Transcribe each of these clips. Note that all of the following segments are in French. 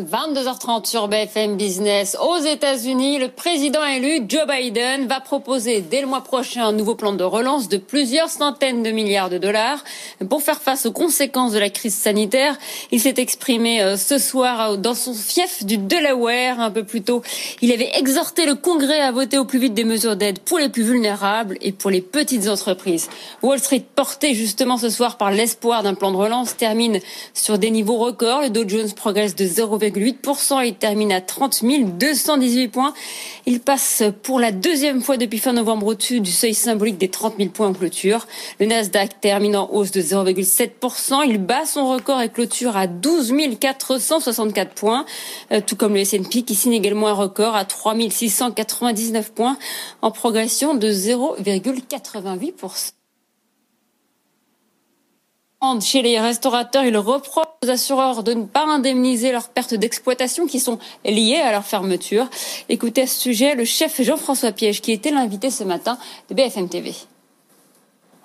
22h30 sur BFM Business. Aux États-Unis, le président élu Joe Biden va proposer dès le mois prochain un nouveau plan de relance de plusieurs centaines de milliards de dollars pour faire face aux conséquences de la crise sanitaire. Il s'est exprimé euh, ce soir dans son fief du Delaware un peu plus tôt. Il avait exhorté le Congrès à voter au plus vite des mesures d'aide pour les plus vulnérables et pour les petites entreprises. Wall Street porté justement ce soir par l'espoir d'un plan de relance termine sur des niveaux records. Le Dow Jones progresse de 0 0,8%. Il termine à 30 218 points. Il passe pour la deuxième fois depuis fin novembre au-dessus du seuil symbolique des 30 000 points en clôture. Le Nasdaq termine en hausse de 0,7%. Il bat son record et clôture à 12 464 points, euh, tout comme le S&P qui signe également un record à 3 699 points en progression de 0,88%. Chez les restaurateurs, ils reprochent aux assureurs de ne pas indemniser leurs pertes d'exploitation qui sont liées à leur fermeture. Écoutez à ce sujet le chef Jean-François Piège qui était l'invité ce matin de BFM TV.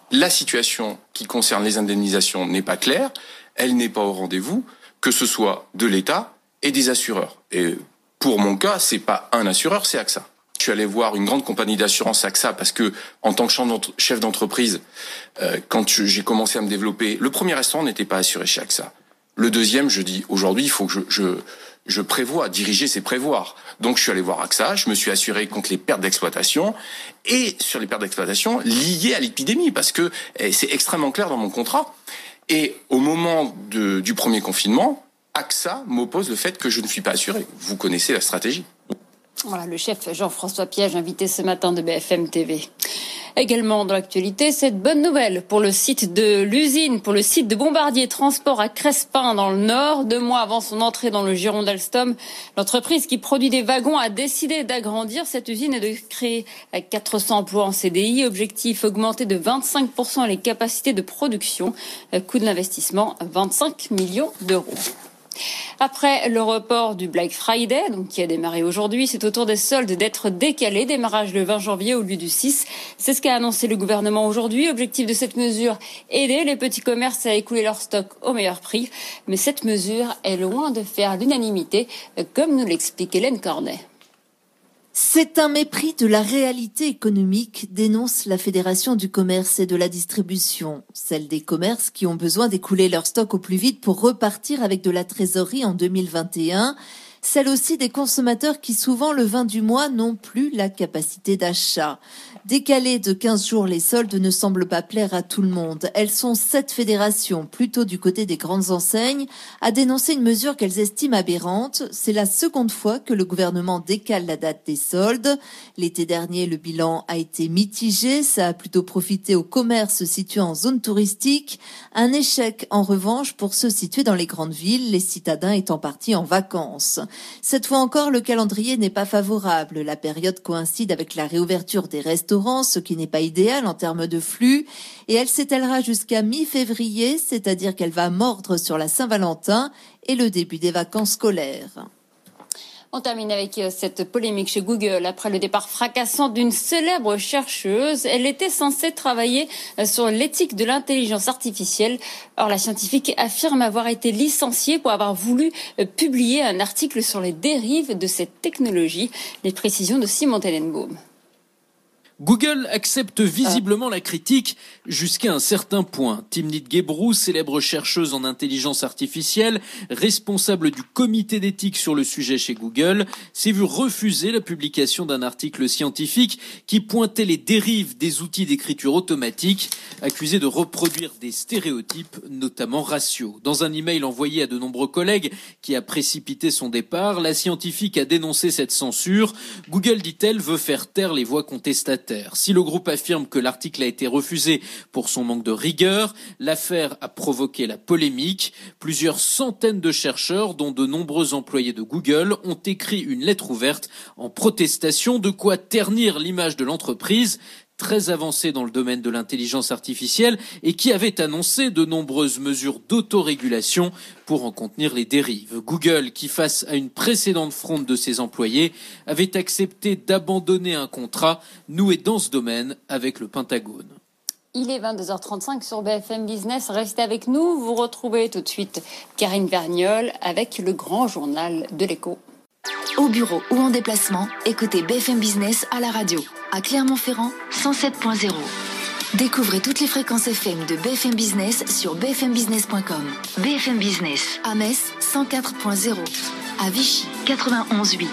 La situation qui concerne les indemnisations n'est pas claire, elle n'est pas au rendez-vous, que ce soit de l'État et des assureurs. Et pour mon cas, c'est pas un assureur, c'est AXA. Je suis allé voir une grande compagnie d'assurance AXA parce que, en tant que chef d'entreprise, euh, quand j'ai commencé à me développer, le premier restaurant n'était pas assuré chez AXA. Le deuxième, je dis aujourd'hui, il faut que je, je, prévois. Diriger, c'est prévoir. Donc, je suis allé voir AXA. Je me suis assuré contre les pertes d'exploitation et sur les pertes d'exploitation liées à l'épidémie, parce que eh, c'est extrêmement clair dans mon contrat. Et au moment du premier confinement, AXA m'oppose le fait que je ne suis pas assuré. Vous connaissez la stratégie. Voilà, le chef Jean-François Piège, invité ce matin de BFM TV. Également dans l'actualité, cette bonne nouvelle pour le site de l'usine, pour le site de Bombardier Transport à Crespin dans le Nord. Deux mois avant son entrée dans le giron d'Alstom, l'entreprise qui produit des wagons a décidé d'agrandir cette usine et de créer 400 emplois en CDI. Objectif augmenter de 25% les capacités de production. Coût de l'investissement 25 millions d'euros. Après le report du Black Friday, donc qui a démarré aujourd'hui, c'est au tour des soldes d'être décalé, démarrage le 20 janvier au lieu du 6. C'est ce qu'a annoncé le gouvernement aujourd'hui. Objectif de cette mesure, aider les petits commerces à écouler leur stock au meilleur prix. Mais cette mesure est loin de faire l'unanimité, comme nous l'explique Hélène Cornet. C'est un mépris de la réalité économique, dénonce la Fédération du commerce et de la distribution, celle des commerces qui ont besoin d'écouler leur stock au plus vite pour repartir avec de la trésorerie en 2021 celle aussi des consommateurs qui souvent le 20 du mois n'ont plus la capacité d'achat. Décaler de 15 jours les soldes ne semble pas plaire à tout le monde. Elles sont sept fédérations, plutôt du côté des grandes enseignes, à dénoncer une mesure qu'elles estiment aberrante. C'est la seconde fois que le gouvernement décale la date des soldes. L'été dernier, le bilan a été mitigé. Ça a plutôt profité aux commerces situés en zone touristique. Un échec, en revanche, pour ceux situés dans les grandes villes, les citadins étant partis en vacances. Cette fois encore, le calendrier n'est pas favorable. La période coïncide avec la réouverture des restaurants, ce qui n'est pas idéal en termes de flux, et elle s'étalera jusqu'à mi-février, c'est-à-dire qu'elle va mordre sur la Saint-Valentin et le début des vacances scolaires. On termine avec euh, cette polémique chez Google après le départ fracassant d'une célèbre chercheuse. Elle était censée travailler euh, sur l'éthique de l'intelligence artificielle. Or, la scientifique affirme avoir été licenciée pour avoir voulu euh, publier un article sur les dérives de cette technologie. Les précisions de Simon Tellenbaum. Google accepte visiblement la critique jusqu'à un certain point. Timnit Gebru, célèbre chercheuse en intelligence artificielle, responsable du comité d'éthique sur le sujet chez Google, s'est vue refuser la publication d'un article scientifique qui pointait les dérives des outils d'écriture automatique, accusés de reproduire des stéréotypes, notamment raciaux. Dans un email envoyé à de nombreux collègues qui a précipité son départ, la scientifique a dénoncé cette censure. Google, dit-elle, veut faire taire les voix contestataires si le groupe affirme que l'article a été refusé pour son manque de rigueur, l'affaire a provoqué la polémique. Plusieurs centaines de chercheurs, dont de nombreux employés de Google, ont écrit une lettre ouverte en protestation. De quoi ternir l'image de l'entreprise très avancé dans le domaine de l'intelligence artificielle et qui avait annoncé de nombreuses mesures d'autorégulation pour en contenir les dérives. Google, qui face à une précédente fronde de ses employés, avait accepté d'abandonner un contrat noué dans ce domaine avec le Pentagone. Il est 22h35 sur BFM Business. Restez avec nous. Vous retrouvez tout de suite Karine Vergnol avec le grand journal de l'écho. Au bureau ou en déplacement, écoutez BFM Business à la radio. À Clermont-Ferrand, 107.0. Découvrez toutes les fréquences FM de BFM Business sur bfmbusiness.com. BFM Business. À Metz, 104.0. À Vichy, 91.8.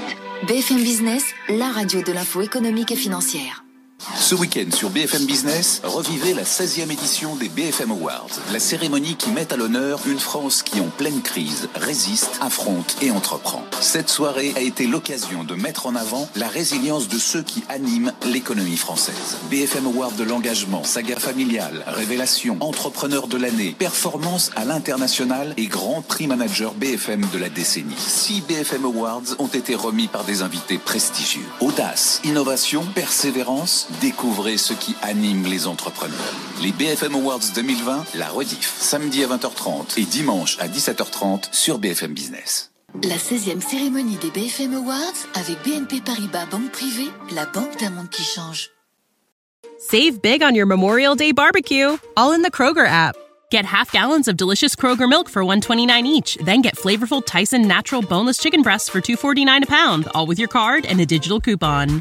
BFM Business, la radio de l'info économique et financière. Ce week-end sur BFM Business, revivez la 16e édition des BFM Awards, la cérémonie qui met à l'honneur une France qui, en pleine crise, résiste, affronte et entreprend. Cette soirée a été l'occasion de mettre en avant la résilience de ceux qui animent l'économie française. BFM Awards de l'engagement, saga familiale, révélation, entrepreneur de l'année, performance à l'international et grand prix manager BFM de la décennie. Six BFM Awards ont été remis par des invités prestigieux. Audace, innovation, persévérance, découvrez ce qui anime les entrepreneurs. Les BFM Awards 2020, la rediff, samedi à 20h30 et dimanche à 17h30 sur BFM Business. La 16e cérémonie des BFM Awards avec BNP Paribas Banque Privée, la banque d'un monde qui change. Save big on your Memorial Day barbecue, all in the Kroger app. Get half gallons of delicious Kroger milk for 129 each, then get flavorful Tyson natural boneless chicken breasts for 249 a pound, all with your card and a digital coupon.